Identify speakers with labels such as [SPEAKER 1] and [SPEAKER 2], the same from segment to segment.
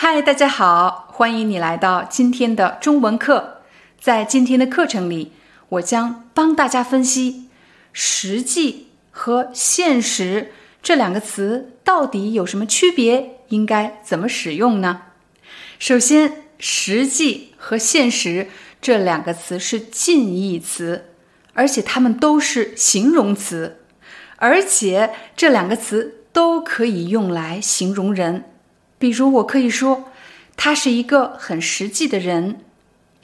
[SPEAKER 1] 嗨，大家好，欢迎你来到今天的中文课。在今天的课程里，我将帮大家分析“实际”和“现实”这两个词到底有什么区别，应该怎么使用呢？首先，“实际”和“现实”这两个词是近义词，而且它们都是形容词，而且这两个词都可以用来形容人。比如，我可以说他是一个很实际的人，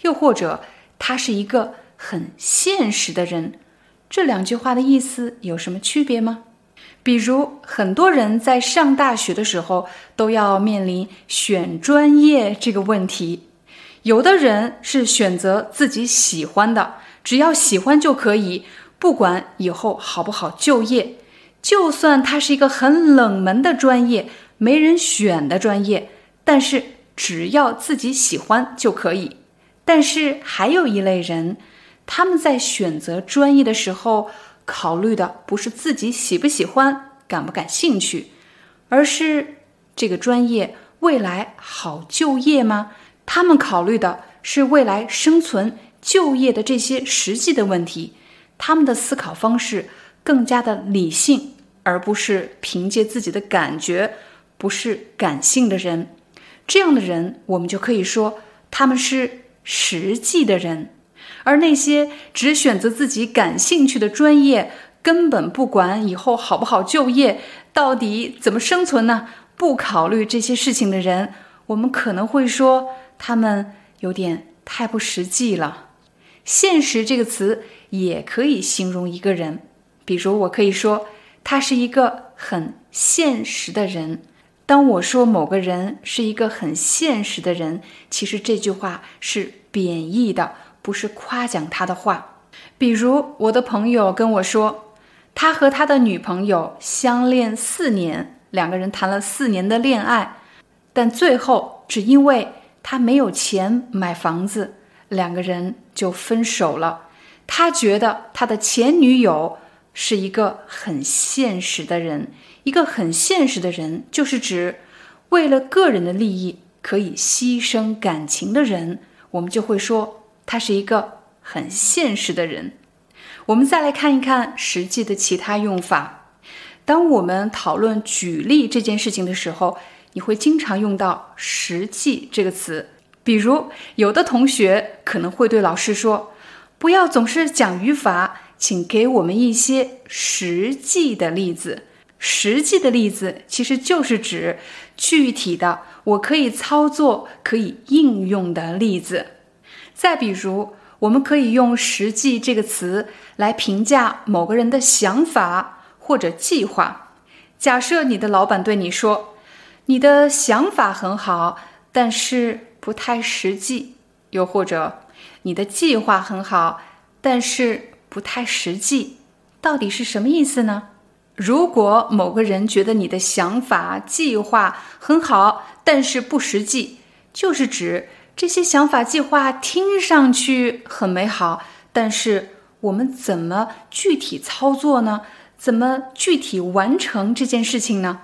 [SPEAKER 1] 又或者他是一个很现实的人。这两句话的意思有什么区别吗？比如，很多人在上大学的时候都要面临选专业这个问题。有的人是选择自己喜欢的，只要喜欢就可以，不管以后好不好就业。就算它是一个很冷门的专业。没人选的专业，但是只要自己喜欢就可以。但是还有一类人，他们在选择专业的时候，考虑的不是自己喜不喜欢、感不感兴趣，而是这个专业未来好就业吗？他们考虑的是未来生存、就业的这些实际的问题。他们的思考方式更加的理性，而不是凭借自己的感觉。不是感性的人，这样的人我们就可以说他们是实际的人，而那些只选择自己感兴趣的专业，根本不管以后好不好就业，到底怎么生存呢？不考虑这些事情的人，我们可能会说他们有点太不实际了。现实这个词也可以形容一个人，比如我可以说他是一个很现实的人。当我说某个人是一个很现实的人，其实这句话是贬义的，不是夸奖他的话。比如我的朋友跟我说，他和他的女朋友相恋四年，两个人谈了四年的恋爱，但最后只因为他没有钱买房子，两个人就分手了。他觉得他的前女友是一个很现实的人。一个很现实的人，就是指为了个人的利益可以牺牲感情的人，我们就会说他是一个很现实的人。我们再来看一看实际的其他用法。当我们讨论举例这件事情的时候，你会经常用到“实际”这个词。比如，有的同学可能会对老师说：“不要总是讲语法，请给我们一些实际的例子。”实际的例子其实就是指具体的，我可以操作、可以应用的例子。再比如，我们可以用“实际”这个词来评价某个人的想法或者计划。假设你的老板对你说：“你的想法很好，但是不太实际。”又或者，“你的计划很好，但是不太实际。”到底是什么意思呢？如果某个人觉得你的想法、计划很好，但是不实际，就是指这些想法、计划听上去很美好，但是我们怎么具体操作呢？怎么具体完成这件事情呢？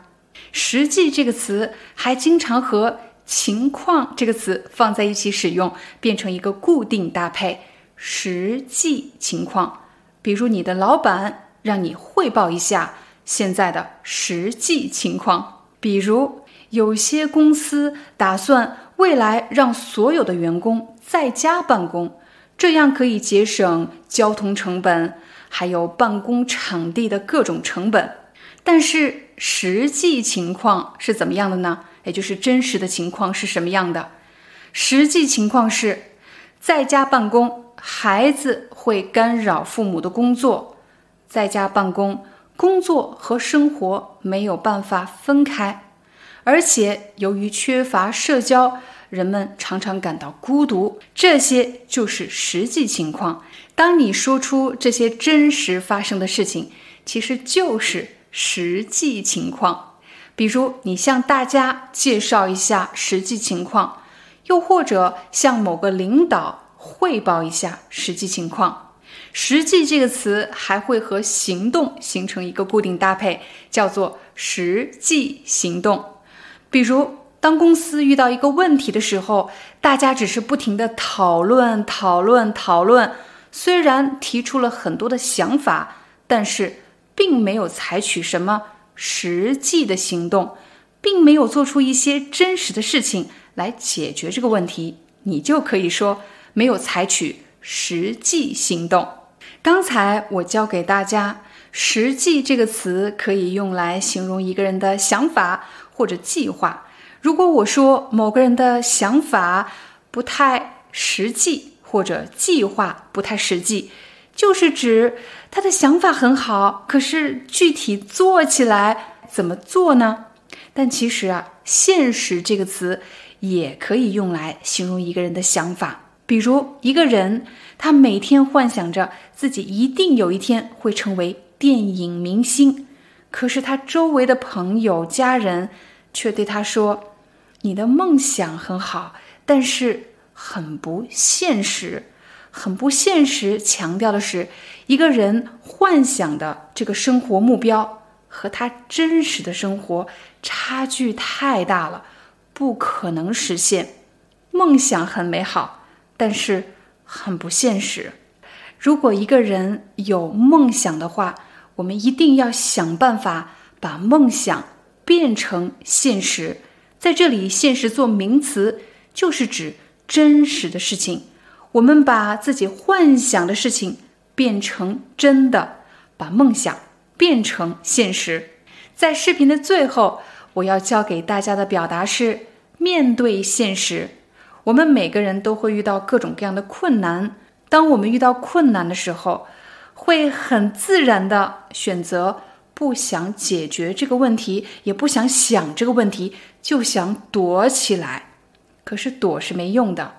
[SPEAKER 1] 实际这个词还经常和情况这个词放在一起使用，变成一个固定搭配。实际情况，比如你的老板。让你汇报一下现在的实际情况，比如有些公司打算未来让所有的员工在家办公，这样可以节省交通成本，还有办公场地的各种成本。但是实际情况是怎么样的呢？也就是真实的情况是什么样的？实际情况是在家办公，孩子会干扰父母的工作。在家办公，工作和生活没有办法分开，而且由于缺乏社交，人们常常感到孤独。这些就是实际情况。当你说出这些真实发生的事情，其实就是实际情况。比如，你向大家介绍一下实际情况，又或者向某个领导汇报一下实际情况。实际这个词还会和行动形成一个固定搭配，叫做实际行动。比如，当公司遇到一个问题的时候，大家只是不停的讨论、讨论、讨论，虽然提出了很多的想法，但是并没有采取什么实际的行动，并没有做出一些真实的事情来解决这个问题，你就可以说没有采取实际行动。刚才我教给大家“实际”这个词可以用来形容一个人的想法或者计划。如果我说某个人的想法不太实际，或者计划不太实际，就是指他的想法很好，可是具体做起来怎么做呢？但其实啊，“现实”这个词也可以用来形容一个人的想法。比如一个人，他每天幻想着自己一定有一天会成为电影明星，可是他周围的朋友、家人却对他说：“你的梦想很好，但是很不现实，很不现实。”强调的是，一个人幻想的这个生活目标和他真实的生活差距太大了，不可能实现。梦想很美好。但是很不现实。如果一个人有梦想的话，我们一定要想办法把梦想变成现实。在这里，“现实”做名词，就是指真实的事情。我们把自己幻想的事情变成真的，把梦想变成现实。在视频的最后，我要教给大家的表达是：面对现实。我们每个人都会遇到各种各样的困难。当我们遇到困难的时候，会很自然的选择不想解决这个问题，也不想想这个问题，就想躲起来。可是躲是没用的，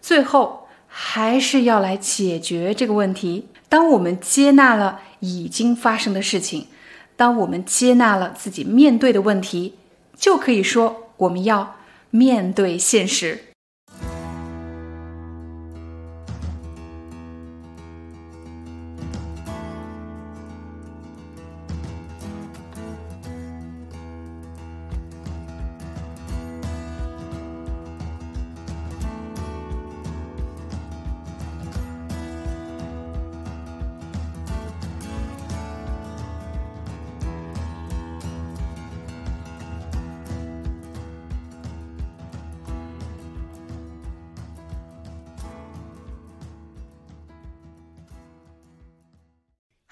[SPEAKER 1] 最后还是要来解决这个问题。当我们接纳了已经发生的事情，当我们接纳了自己面对的问题，就可以说我们要面对现实。